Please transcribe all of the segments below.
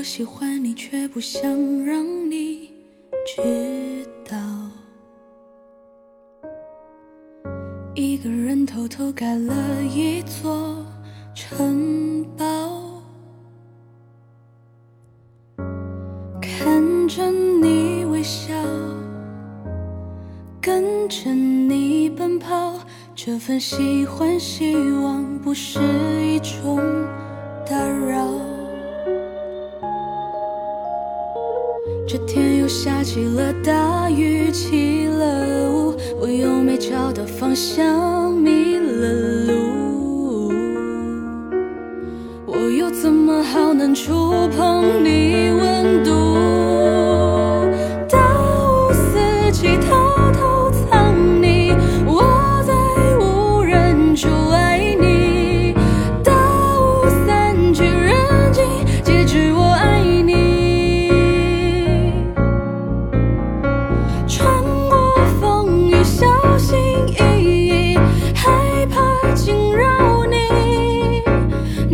我喜欢你，却不想让你知道。一个人偷偷盖了一座城堡，看着你微笑，跟着你奔跑。这份喜欢，希望不是一种打扰。这天又下起了大雨，起了雾，我又没找到方向，迷了路。我又怎么好能触碰你温度？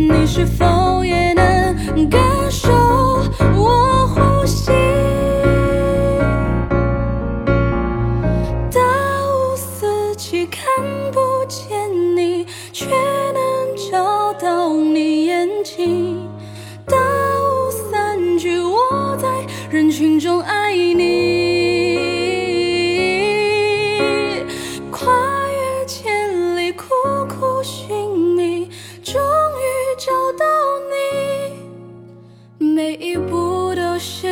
你是否也能感受我呼吸？大雾四起，看不见你，却能找到你眼睛。大雾散去，我在人群中爱你。找到你。每一步都是